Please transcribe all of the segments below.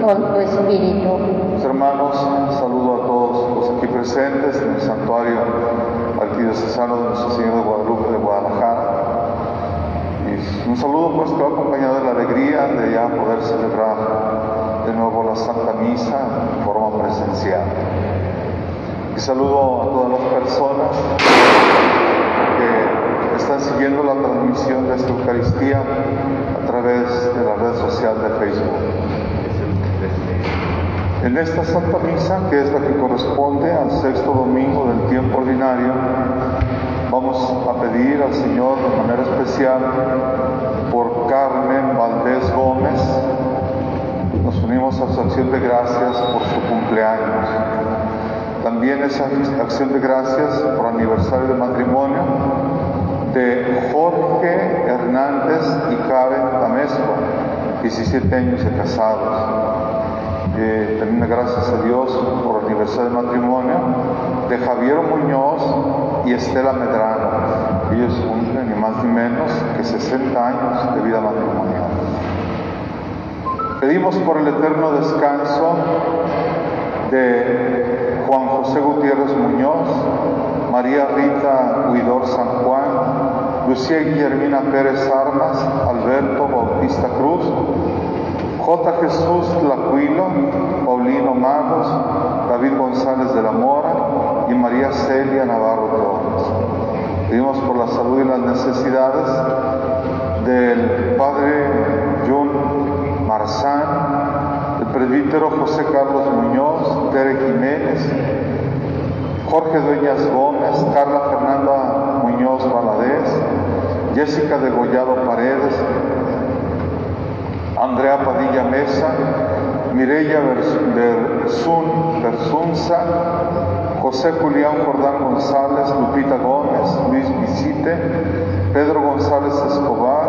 con tu espíritu. Mis hermanos, saludo a todos los aquí presentes en el santuario arquidiocesano de Nuestro Señor de Guadalupe de Guadalajara. Y un saludo pues que va acompañado de la alegría de ya poder celebrar de nuevo la Santa Misa en forma presencial. Y saludo a todas las personas que están siguiendo la transmisión de esta Eucaristía a través de la red social de Facebook. En esta Santa Misa, que es la que corresponde al sexto domingo del tiempo ordinario, vamos a pedir al Señor de manera especial por Carmen Valdés Gómez. Nos unimos a su acción de gracias por su cumpleaños. También esa acción de gracias por aniversario de matrimonio de Jorge Hernández y Karen Tamesco, 17 años de casados. Eh, también gracias a Dios por aniversario de matrimonio de Javier Muñoz y Estela Medrano. Ellos cumplen ni más ni menos que 60 años de vida matrimonial. Pedimos por el eterno descanso de Juan José Gutiérrez Muñoz, María Rita Huidor San Juan, Lucía Guillermina Pérez Armas, Alberto Bautista Cruz, J. Jesús Lacuilo, Paulino Magos, David González de la Mora y María Celia Navarro Torres. Pedimos por la salud y las necesidades del Padre John Marzán, el presbítero José Carlos Muñoz, Tere Jiménez, Jorge Dueñas Gómez, Carla Fernanda Muñoz Valadez, Jessica Degollado Paredes, Andrea Padilla Mesa, Mireya Bersun, Bersunza, José Julián Jordán González, Lupita Gómez, Luis Visite, Pedro González Escobar,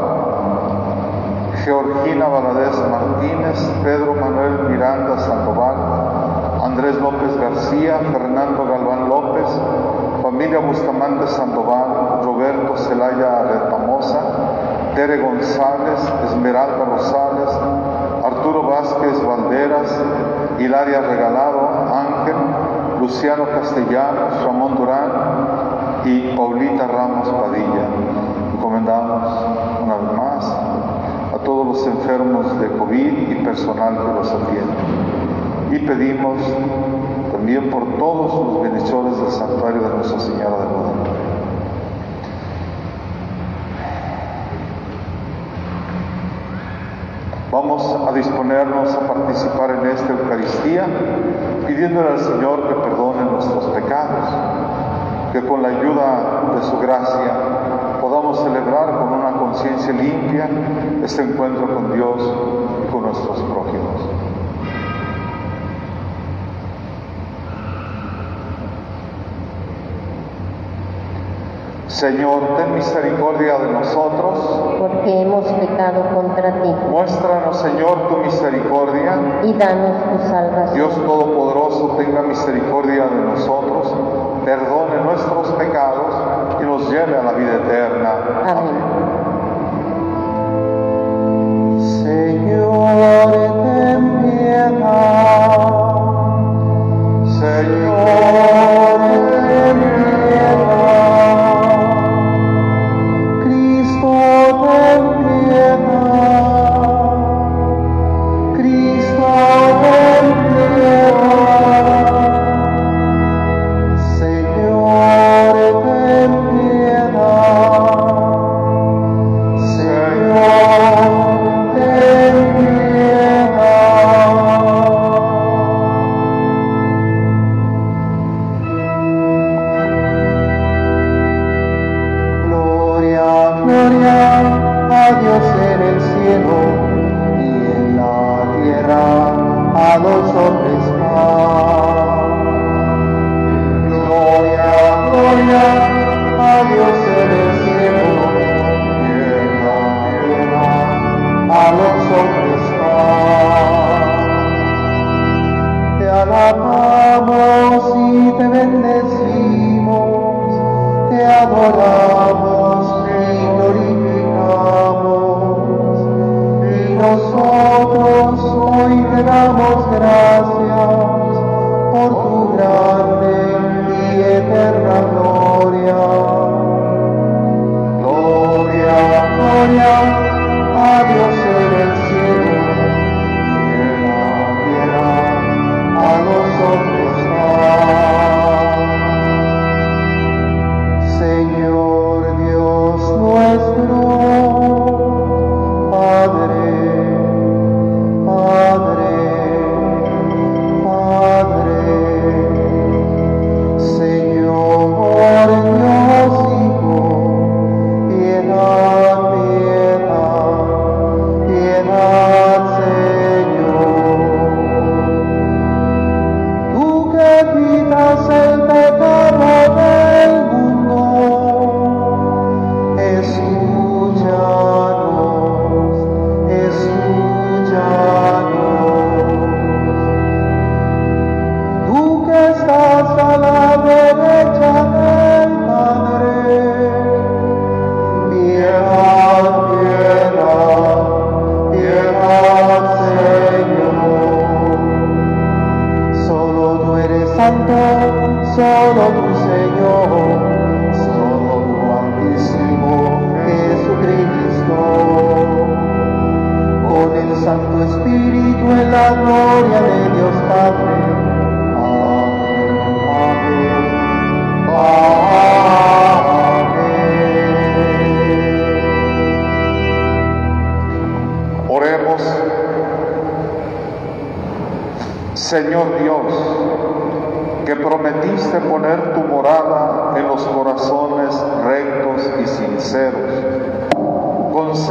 Georgina Valadez Martínez, Pedro Manuel Miranda Sandoval, Andrés López García, Fernando Galván López, familia Bustamante Sandoval, Roberto Celaya Retamosa, Tere González, Esmeralda Rosales, Arturo Vázquez Valderas, Hilaria Regalado, Ángel, Luciano Castellanos, Ramón Durán y Paulita Ramos Padilla. Encomendamos una vez más a todos los enfermos de COVID y personal que los atiende. Y pedimos también por todos los bendiciones del santuario de Nuestra Señora de Guadalupe. Vamos a disponernos a participar en esta Eucaristía, pidiéndole al Señor que perdone nuestros pecados, que con la ayuda de su gracia podamos celebrar con una conciencia limpia este encuentro con Dios y con nuestros prójimos. Señor, ten misericordia de nosotros. Porque hemos pecado contra ti. Muéstranos, Señor, tu misericordia. Y danos tu salvación. Dios Todopoderoso, tenga misericordia de nosotros, perdone nuestros pecados y nos lleve a la vida eterna. Amén. Señor,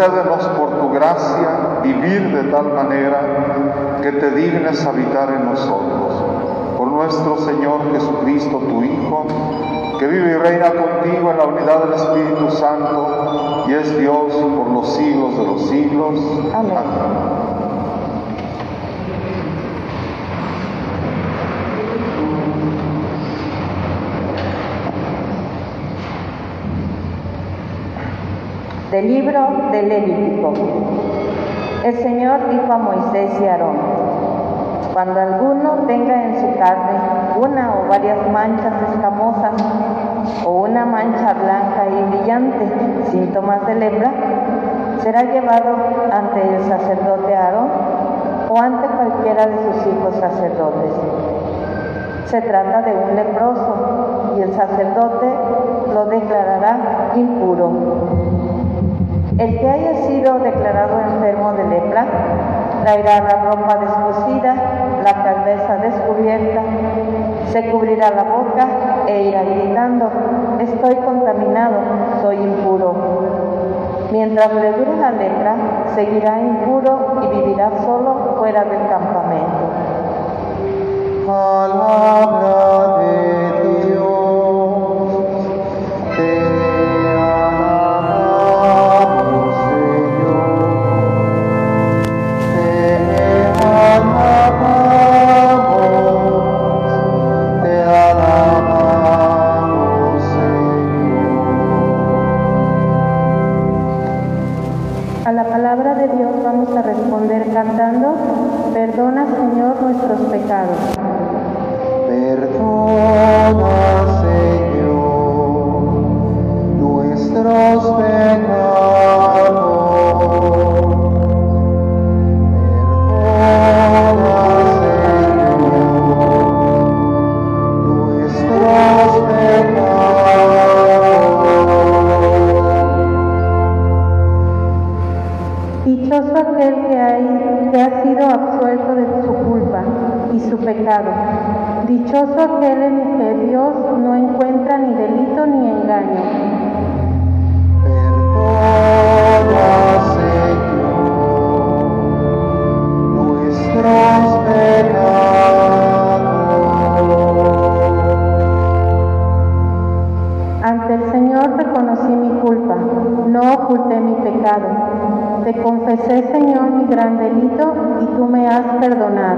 concédenos por tu gracia vivir de tal manera que te dignes habitar en nosotros. Por nuestro Señor Jesucristo, tu Hijo, que vive y reina contigo en la unidad del Espíritu Santo y es Dios por los siglos de los siglos. Amén. Del libro del Levítico. El Señor dijo a Moisés y a Aarón, cuando alguno tenga en su carne una o varias manchas escamosas o una mancha blanca y brillante, síntomas de lepra, será llevado ante el sacerdote Aarón o ante cualquiera de sus hijos sacerdotes. Se trata de un leproso y el sacerdote lo declarará impuro. El que haya sido declarado enfermo de lepra traerá la ropa descosida, la cabeza descubierta, se cubrirá la boca e irá gritando, estoy contaminado, soy impuro. Mientras le dure la lepra, seguirá impuro y vivirá solo fuera del campamento. Pecados. Perdona, Señor, nuestros pecados. su pecado. Dichoso aquel en que Dios no encuentra ni delito ni engaño. Perdona, Señor, nuestros pecados. Ante el Señor reconocí mi culpa, no oculté mi pecado. Te confesé, Señor, mi gran delito y tú me has perdonado.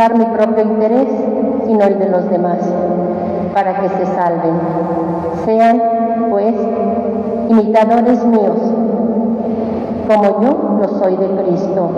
Buscar mi propio interés, sino el de los demás, para que se salven. Sean, pues, imitadores míos, como yo lo soy de Cristo.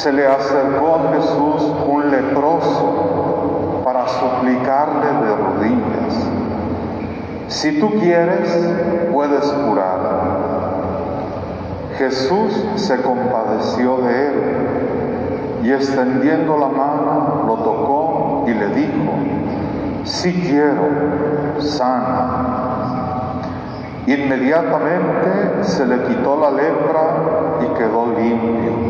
Se le acercó a Jesús un leproso para suplicarle de rodillas, si tú quieres, puedes curar. Jesús se compadeció de él y extendiendo la mano lo tocó y le dijo, si quiero, sana. Inmediatamente se le quitó la lepra y quedó limpio.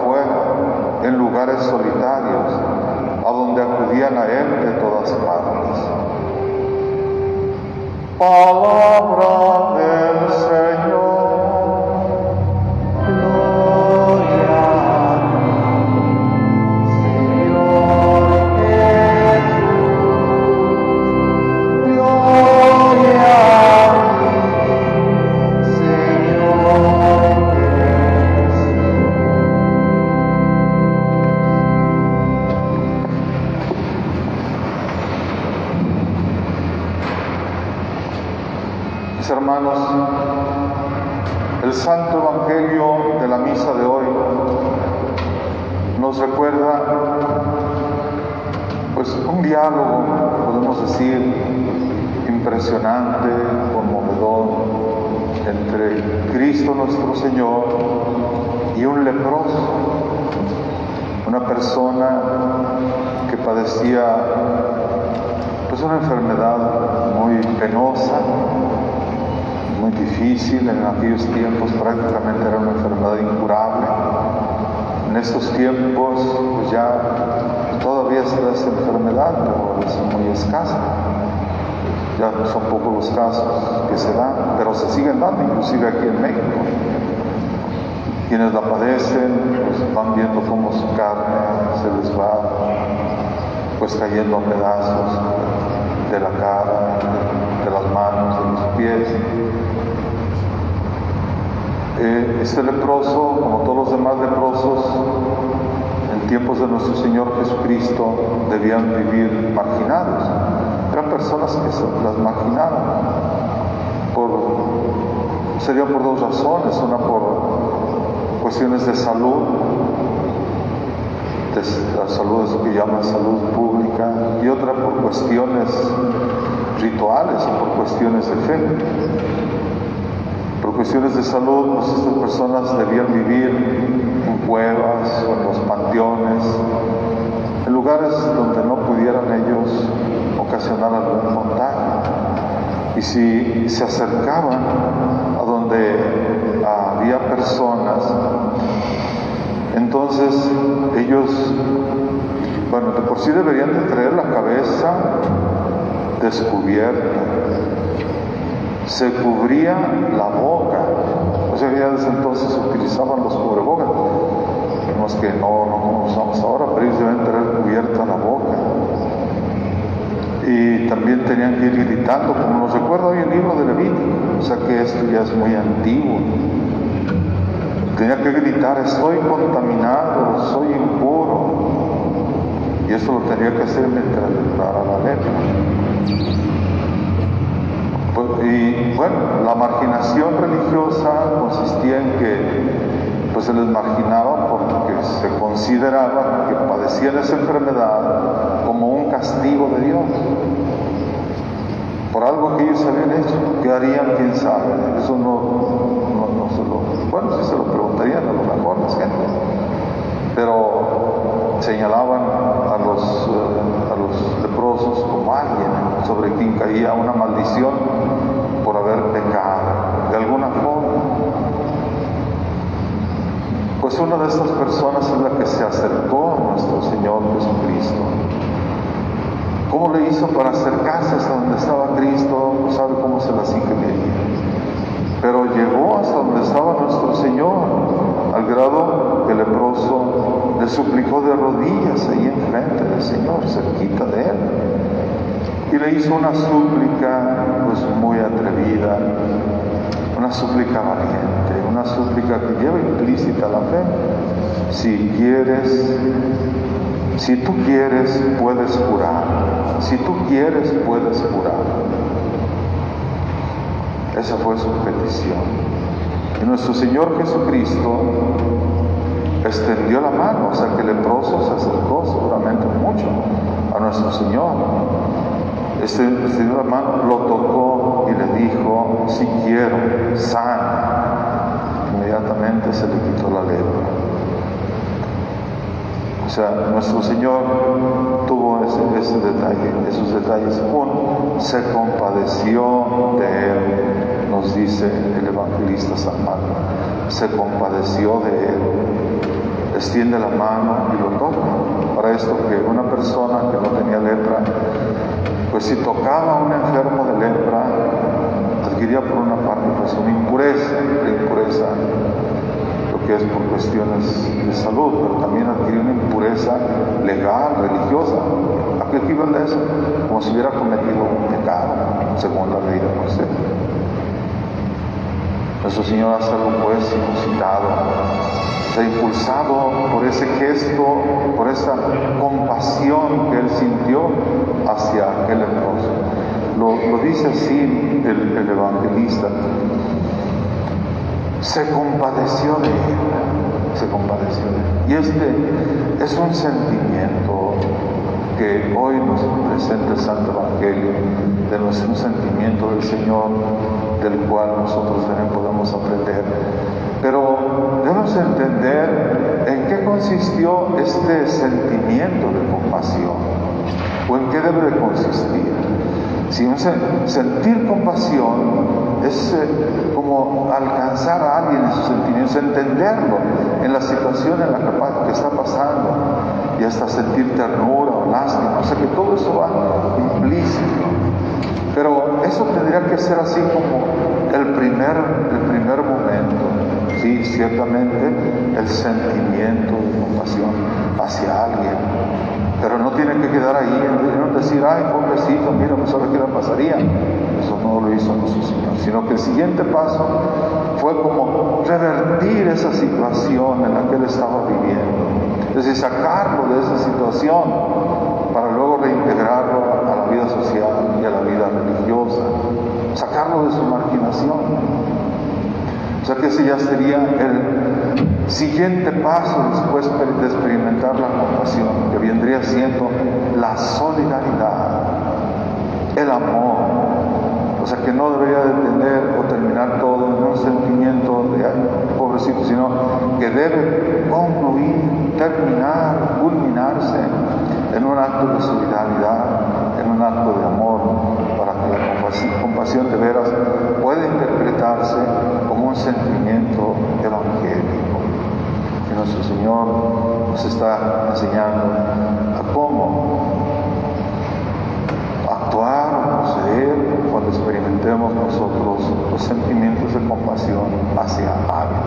en lugares solitarios, a donde acudían a él de todas partes. Palabra del Señor. Cuestiones de salud, de la salud es lo que llaman salud pública, y otra por cuestiones rituales o por cuestiones de fe. Por cuestiones de salud, pues estas personas debían vivir en cuevas o en los panteones, en lugares donde no pudieran ellos ocasionar algún contagio. Y si se acercaban a donde había personas, entonces ellos, bueno, de por sí deberían de traer la cabeza descubierta, se cubría la boca, o sea, ya desde entonces utilizaban los cubrebocas, es que no, no como usamos ahora, pero ellos deben tener cubierta la boca. Y también tenían que ir gritando, como nos recuerda hoy el libro de Levítico, o sea que esto ya es muy antiguo. Tenía que gritar, estoy contaminado, soy impuro. Y eso lo tenía que hacer mientras declarara la letra. Pues, y bueno, la marginación religiosa consistía en que pues se les marginaba porque se consideraba que padecían esa enfermedad como un castigo de Dios por algo que ellos habían hecho. ¿Qué harían? ¿Quién sabe? Eso no. Bueno, sí se lo preguntarían a lo mejor las gentes. Pero señalaban a los, eh, a los leprosos como alguien sobre quien caía una maldición por haber pecado, de alguna forma. Pues una de estas personas es la que se acercó a nuestro Señor Jesucristo ¿Cómo le hizo para acercarse hasta donde estaba Cristo? No sabe cómo se las ingeniería. Pero llegó hasta donde estaba nuestro Señor, al grado que el leproso le suplicó de rodillas ahí enfrente del Señor, cerquita de él. Y le hizo una súplica pues muy atrevida, una súplica valiente, una súplica que lleva implícita la fe. Si quieres, si tú quieres, puedes curar. Si tú quieres, puedes curar. Esa fue su petición. Y nuestro Señor Jesucristo extendió la mano, o sea que el leproso se acercó seguramente mucho a nuestro Señor. Este, extendió la mano, lo tocó y le dijo, si quiero, sana. Inmediatamente se le quitó la lepra. O sea, nuestro Señor tuvo ese, detalle, esos detalles. Uno, se compadeció de él, nos dice el evangelista San Marcos. Se compadeció de él, extiende la mano y lo toca. Para esto que una persona que no tenía lepra, pues si tocaba a un enfermo de lepra, adquiría por una parte pues una impureza, la impureza que es por cuestiones de salud, pero también adquirió una impureza legal, religiosa. ¿A qué equivale eso? Como si hubiera cometido un pecado, según la ley de Moisés. Nuestro Señor hace algo pues inusitado, se ha impulsado por ese gesto, por esa compasión que él sintió hacia aquel leproso. Lo, dice así el, el evangelista se compadeció de él. se compadeció de él. Y este es un sentimiento que hoy nos presenta el Santo Evangelio, de nuestro sentimiento del Señor, del cual nosotros también podemos aprender. Pero debemos entender en qué consistió este sentimiento de compasión, o en qué debe de consistir. Si un sentir compasión es eh, como alcanzar a alguien en sus sentimientos, entenderlo en la situación en la que, que está pasando y hasta sentir ternura o lástima. O sea que todo eso va implícito. Pero eso tendría que ser así como el primer, el primer momento. Sí, ciertamente el sentimiento de compasión hacia alguien. Pero no tiene que quedar ahí, no decir, ay, pobrecito, mira, no sabe qué le pasaría. Eso no lo hizo nuestro Señor, sino que el siguiente paso fue como revertir esa situación en la que él estaba viviendo. Es decir, sacarlo de esa situación para luego reintegrarlo a la vida social y a la vida religiosa, sacarlo de su marginación. O sea que ese ya sería el siguiente paso después de experimentar la compasión, que vendría siendo la solidaridad, el amor. O sea que no debería de tener o terminar todo en un sentimiento de pobrecito, sino que debe concluir, terminar, culminarse en un acto de solidaridad, en un acto de amor, la compasión de veras pueda interpretarse como un sentimiento evangélico. Que nuestro Señor nos está enseñando a cómo actuar o proceder cuando experimentemos nosotros los sentimientos de compasión hacia alguien.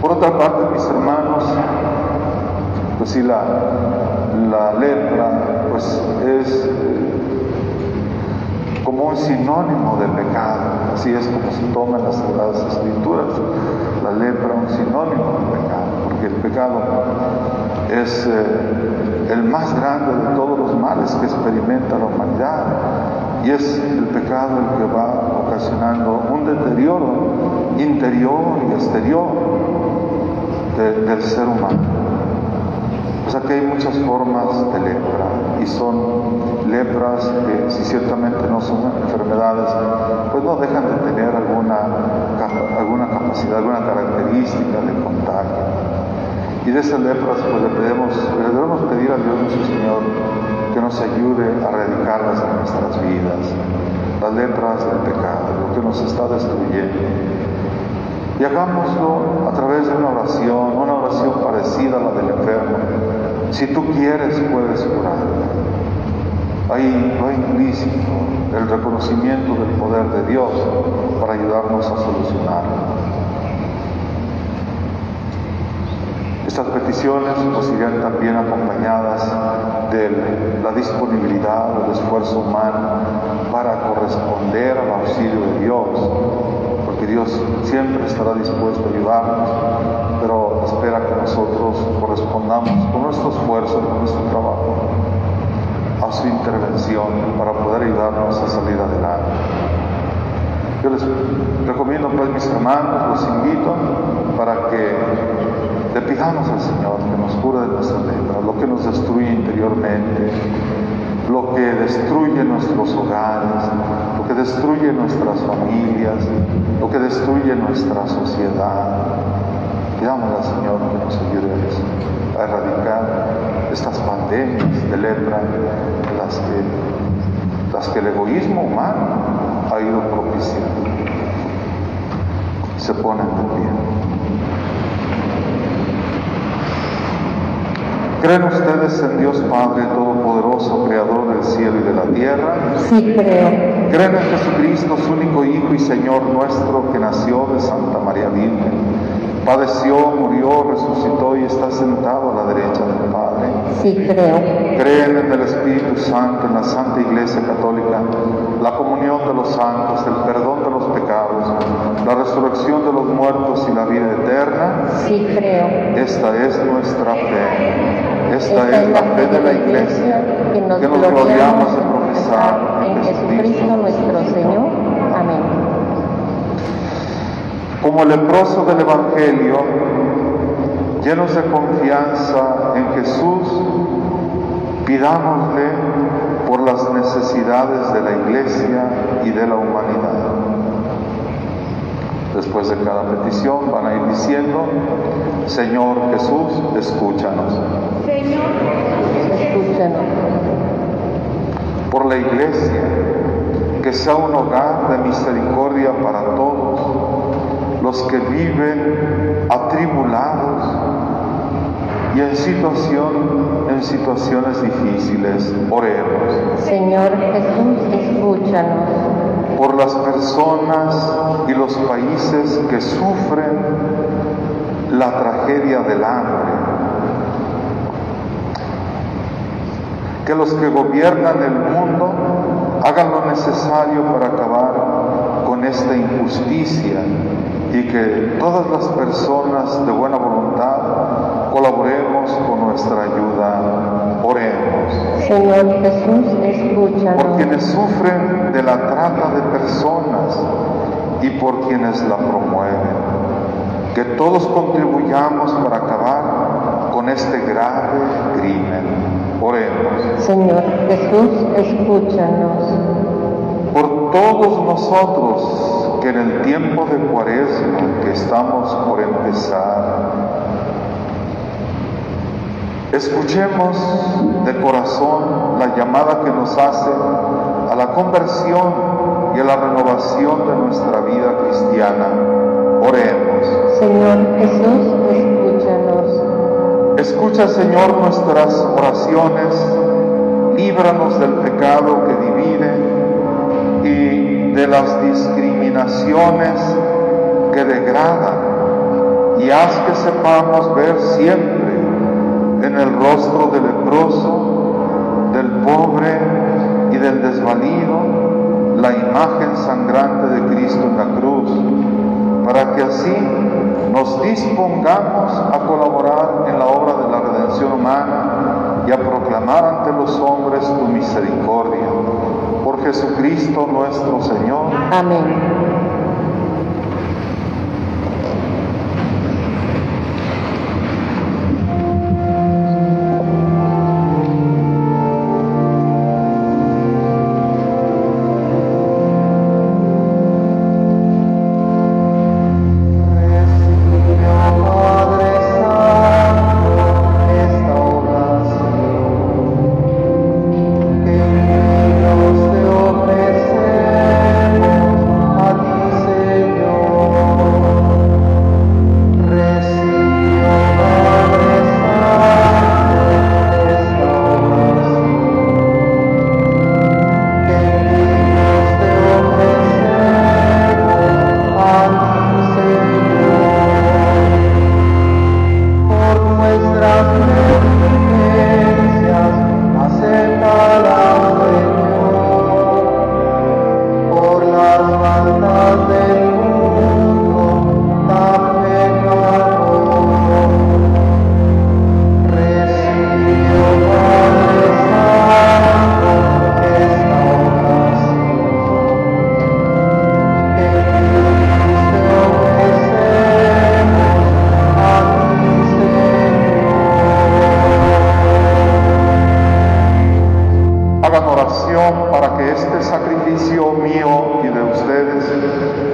Por otra parte, mis hermanos, pues si la, la lepra pues es como un sinónimo de pecado, así es como se toma en las Sagradas Escrituras, la lepra un sinónimo de pecado, porque el pecado es eh, el más grande de todos los males que experimenta la humanidad. Y es el pecado el que va ocasionando un deterioro interior y exterior del ser humano. O sea que hay muchas formas de lepra y son lepras que si ciertamente no son enfermedades, pues no dejan de tener alguna, alguna capacidad, alguna característica de contagio. Y de esas lepras pues le, pedimos, le debemos pedir a Dios nuestro Señor que nos ayude a erradicarlas en nuestras vidas, las lepras del pecado, lo que nos está destruyendo. Y hagámoslo a través de una oración, una oración parecida a la del enfermo. Si tú quieres, puedes curar. Ahí va implícito el reconocimiento del poder de Dios para ayudarnos a solucionarlo. Estas peticiones pues irían también acompañadas de la disponibilidad del esfuerzo humano para corresponder al auxilio de Dios, porque Dios siempre estará dispuesto a ayudarnos, espera que nosotros correspondamos con nuestro esfuerzo, con nuestro trabajo, a su intervención para poder ayudarnos a salir adelante. Yo les recomiendo pues mis hermanos, los invito para que le pidamos al Señor que nos cure de nuestra lepra, lo que nos destruye interiormente, lo que destruye nuestros hogares, lo que destruye nuestras familias, lo que destruye nuestra sociedad. Pidamos al Señor que nos ayude a erradicar estas pandemias de lepra, las que, las que el egoísmo humano ha ido propiciando. Se ponen de pie. ¿Creen ustedes en Dios Padre Todopoderoso, Creador del cielo y de la tierra? Sí, creo. ¿Creen en Jesucristo, su único Hijo y Señor nuestro, que nació de Santa María Virgen? Padeció, murió, resucitó y está sentado a la derecha del Padre. Sí, creo. Creen en el Espíritu Santo, en la Santa Iglesia Católica, la comunión de los santos, el perdón de los pecados, la resurrección de los muertos y la vida eterna. Sí, creo. Esta es nuestra fe. Esta es la fe de la Iglesia que nos gloriamos de profesar en Jesucristo nuestro Señor. Como el leproso del Evangelio, llenos de confianza en Jesús, pidámosle por las necesidades de la iglesia y de la humanidad. Después de cada petición van a ir diciendo, Señor Jesús, escúchanos. Escúchanos. Por la iglesia, que sea un hogar de misericordia para todos los que viven atribulados y en situación en situaciones difíciles. Oremos. Señor Jesús, escúchanos. Por las personas y los países que sufren la tragedia del hambre. Que los que gobiernan el mundo hagan lo necesario para acabar con esta injusticia y que todas las personas de buena voluntad colaboremos con nuestra ayuda. Oremos. Señor Jesús, escúchanos. Por quienes sufren de la trata de personas y por quienes la promueven. Que todos contribuyamos para acabar con este grave crimen. Oremos. Señor Jesús, escúchanos. Por todos nosotros en el tiempo de cuaresma que estamos por empezar, escuchemos de corazón la llamada que nos hace a la conversión y a la renovación de nuestra vida cristiana. Oremos. Señor Jesús, escúchanos. Escucha, Señor, nuestras oraciones, líbranos del pecado que divide de las discriminaciones que degradan, y haz que sepamos ver siempre en el rostro del leproso, del pobre y del desvalido la imagen sangrante de Cristo en la cruz, para que así nos dispongamos a colaborar en la obra de la redención humana proclamar ante los hombres tu misericordia. Por Jesucristo nuestro Señor. Amén.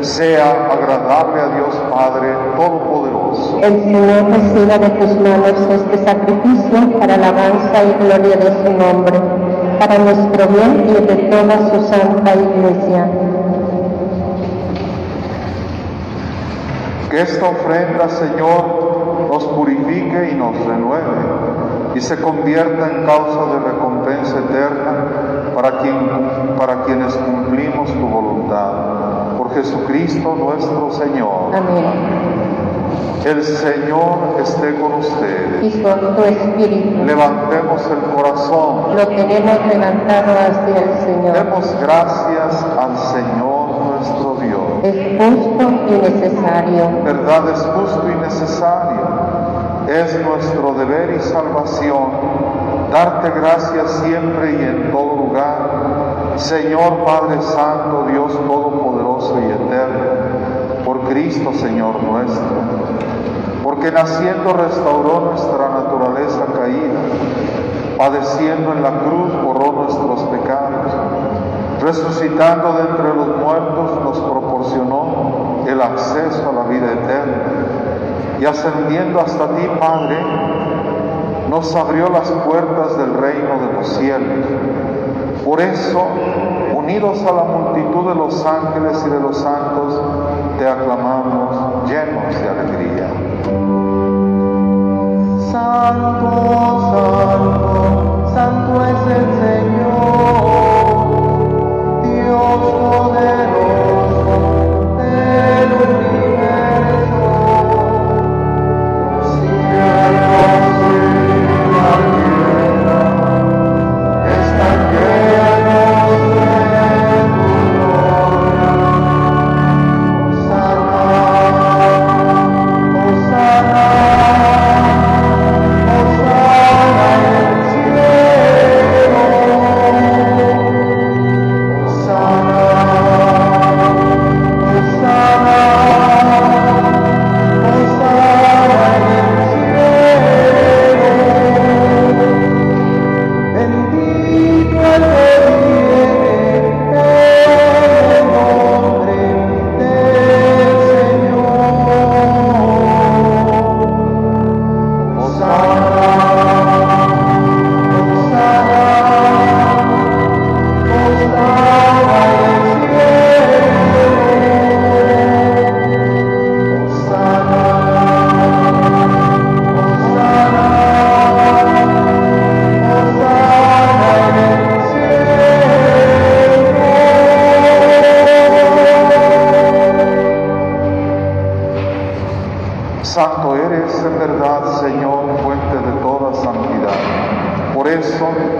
Sea agradable a Dios Padre Todopoderoso. El Señor reciba de tus manos este sacrificio para alabanza y gloria de su nombre, para nuestro bien y el de toda su santa iglesia. Que esta ofrenda, Señor, nos purifique y nos renueve y se convierta en causa de recompensa eterna para, quien, para quienes cumplimos tu voluntad. Jesucristo nuestro Señor. Amén. El Señor esté con ustedes. Y con tu espíritu Levantemos el corazón. lo tenemos levantado hacia el Señor. Demos gracias al Señor nuestro Dios. Es justo y necesario. verdad es justo y necesario. Es nuestro deber y salvación darte gracias siempre y en todo lugar, Señor Padre Santo, Dios Todopoderoso y Eterno, por Cristo Señor nuestro, porque naciendo restauró nuestra naturaleza caída, padeciendo en la cruz borró nuestros pecados, resucitando de entre los muertos nos proporcionó el acceso a la vida eterna y ascendiendo hasta ti, Padre, nos abrió las puertas del reino de los cielos. Por eso, unidos a la multitud de los ángeles y de los santos, te aclamamos llenos de alegría.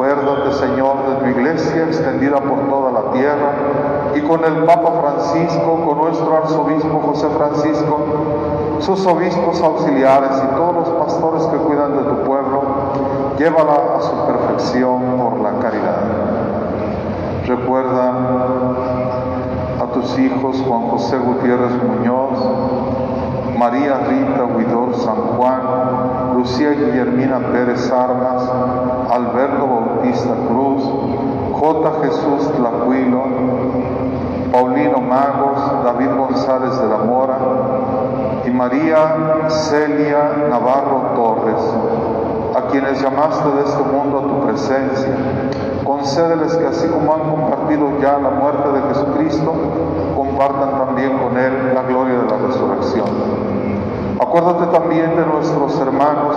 Acuérdate, Señor, de tu iglesia extendida por toda la tierra y con el Papa Francisco, con nuestro arzobispo José Francisco, sus obispos auxiliares y todos los pastores que cuidan de tu pueblo, llévala a su perfección por la caridad. Recuerda a tus hijos Juan José Gutiérrez Muñoz, María Rita Huidor San Juan, Lucía Guillermina Pérez Armas, Alberto Bautista Cruz, J. Jesús Tlacuilo, Paulino Magos, David González de la Mora y María Celia Navarro Torres, a quienes llamaste de este mundo a tu presencia. Concédeles que así como han compartido ya la muerte de Jesucristo, compartan también con Él la gloria de la resurrección. Acuérdate también de nuestros hermanos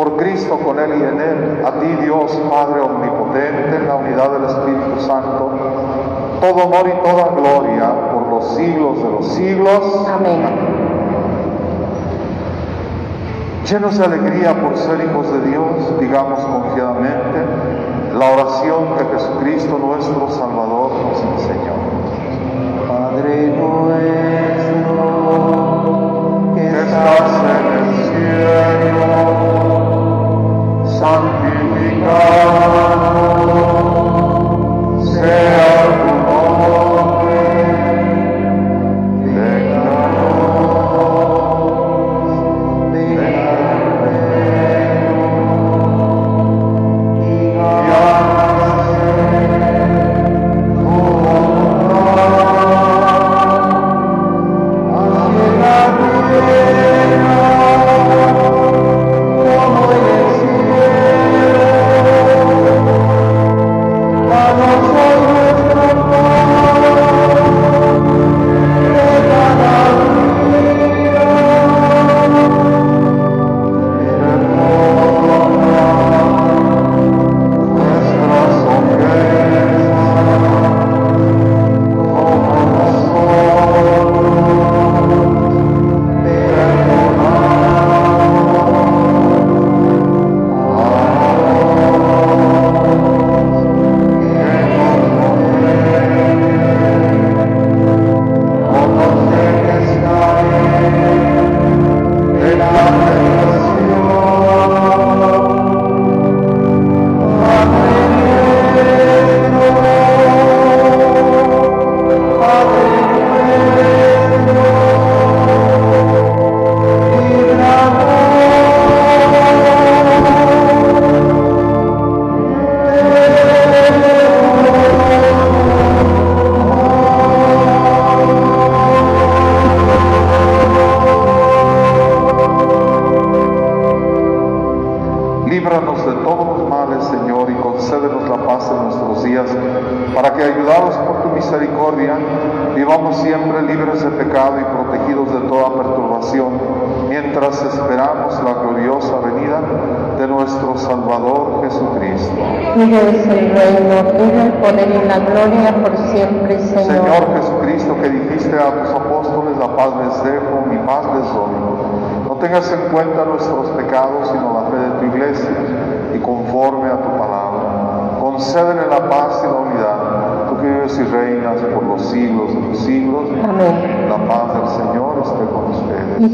Por Cristo, con Él y en Él, a ti Dios Padre Omnipotente, en la unidad del Espíritu Santo, todo honor y toda gloria por los siglos de los siglos. Amén. Llenos de alegría por ser hijos de Dios, digamos confiadamente la oración que Jesucristo nuestro Salvador nos enseñó. Padre nuestro, que estás en Oh.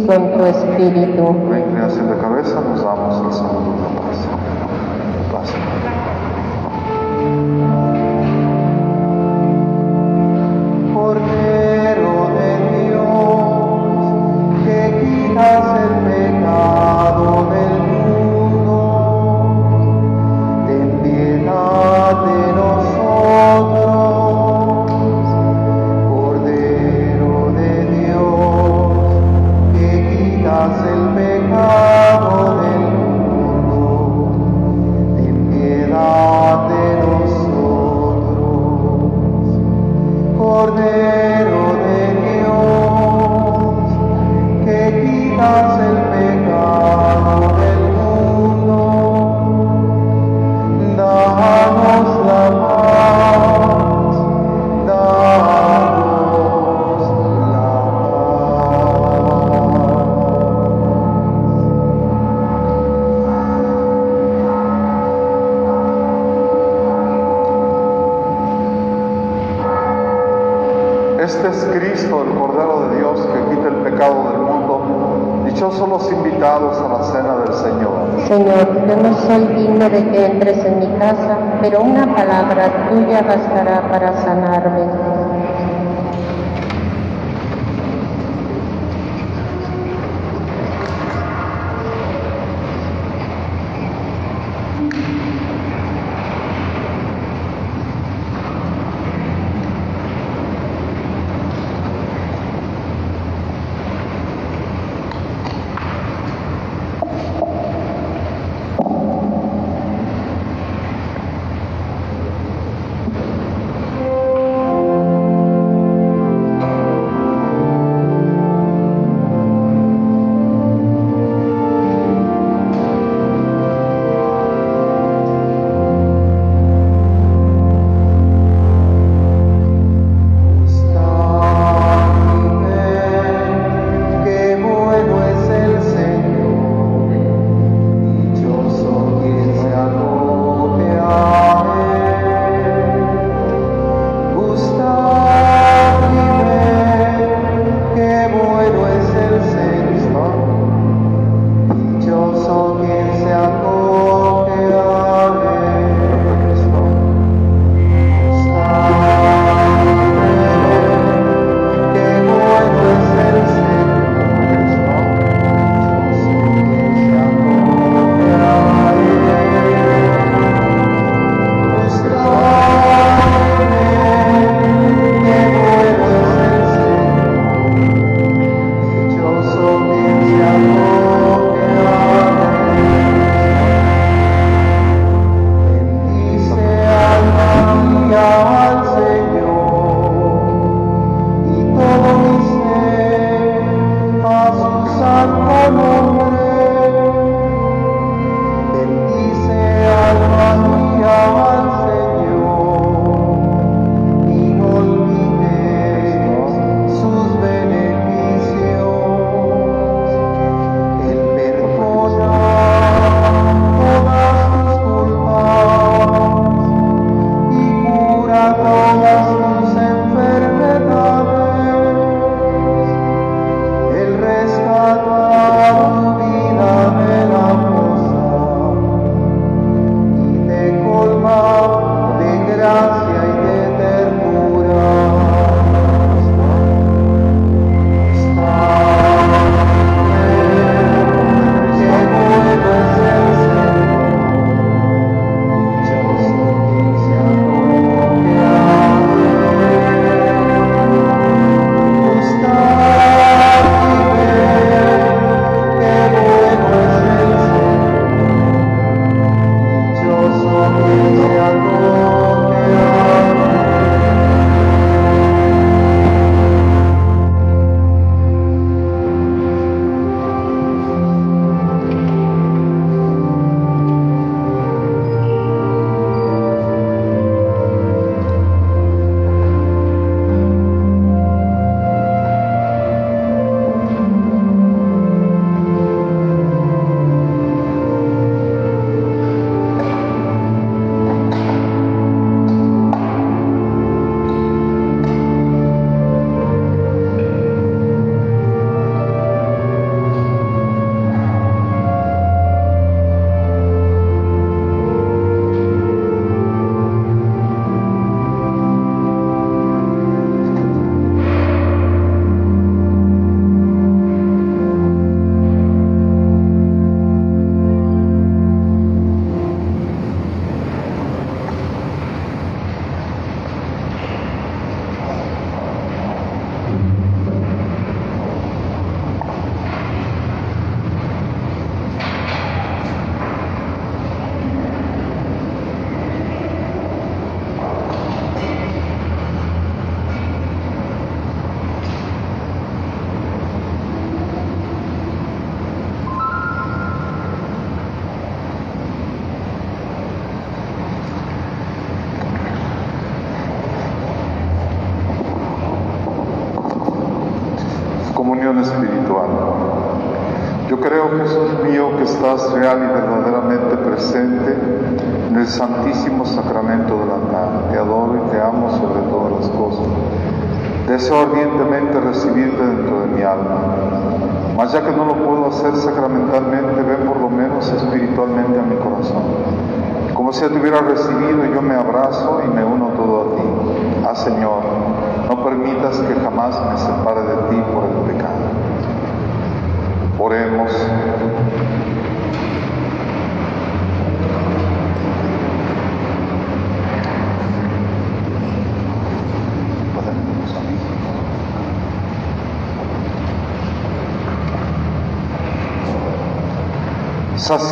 Con tu espíritu. La inclinación de cabeza nos damos el saludo de la paz. Paz. Pero una palabra tuya bastará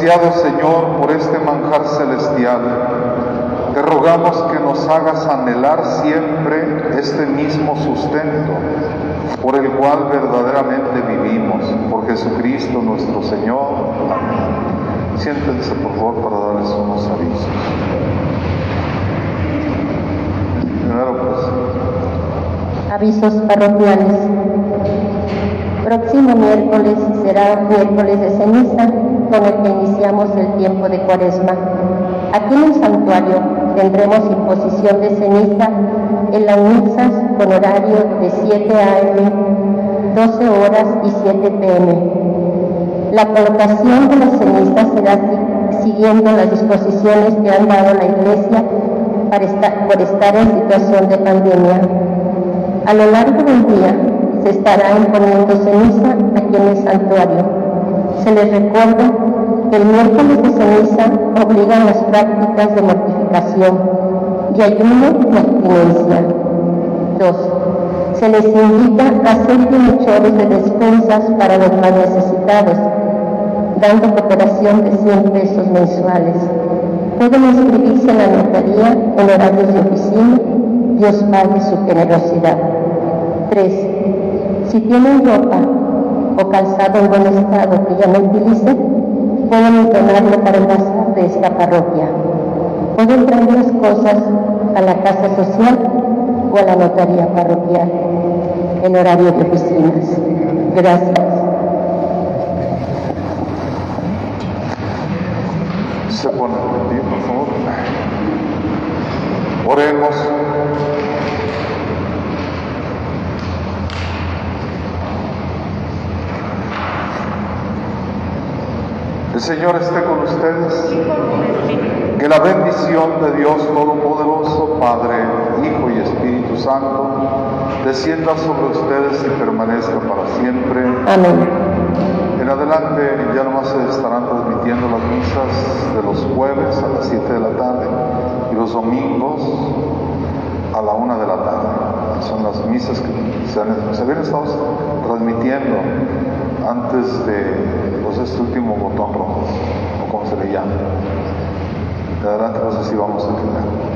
Saciado Señor por este manjar celestial, te rogamos que nos hagas anhelar siempre este mismo sustento por el cual verdaderamente vivimos, por Jesucristo nuestro Señor. Amén. Siéntense por favor para darles unos avisos. Primero pues. Avisos parroquiales. Próximo miércoles será miércoles de ceniza con el que iniciamos el tiempo de cuaresma. Aquí en el santuario tendremos imposición de ceniza en las misas con horario de 7 a.m., 12 horas y 7 p.m. La colocación de la ceniza será siguiendo las disposiciones que han dado la Iglesia para estar, por estar en situación de pandemia. A lo largo del día se estará imponiendo ceniza aquí en el santuario se les recuerda el miércoles de ceniza obligan las prácticas de mortificación y ayuno y abstinencia. 2. Se les invita a hacer bienhechores de despensas para los más necesitados, dando cooperación de 100 pesos mensuales. Pueden inscribirse en la notaría en horarios de oficina. Dios pague su generosidad. 3. Si tienen ropa o calzado en buen estado que ya no utilicen, pueden donarlo para el de esta parroquia. Pueden traer las cosas a la casa social o a la notaría parroquial en horario de oficinas. Gracias. Se pone por favor. Oremos. Señor esté con ustedes. Que la bendición de Dios Todopoderoso, Padre, Hijo y Espíritu Santo, descienda sobre ustedes y permanezca para siempre. Amén. En adelante ya nomás se estarán transmitiendo las misas de los jueves a las 7 de la tarde y los domingos a la 1 de la tarde. Son las misas que se, han, se habían estado transmitiendo antes de este último botón rojo, o como se le llama. De adelante no sé si vamos a tener.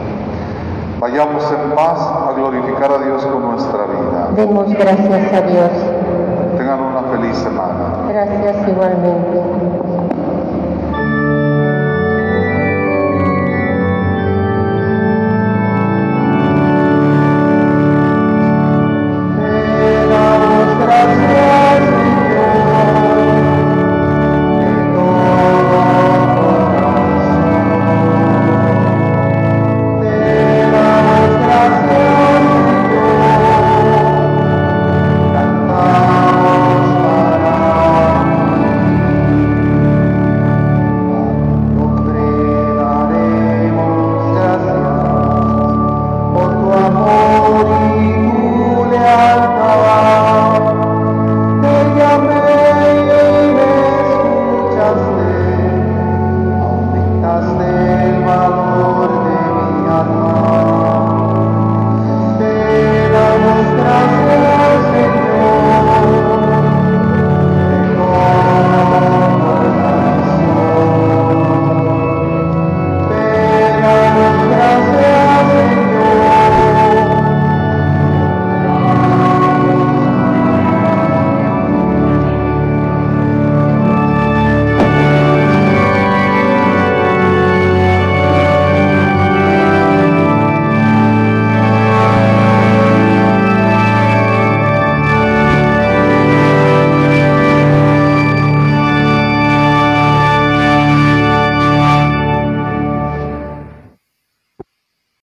Vayamos en paz a glorificar a Dios con nuestra vida. Demos gracias a Dios. Tengan una feliz semana. Gracias igualmente.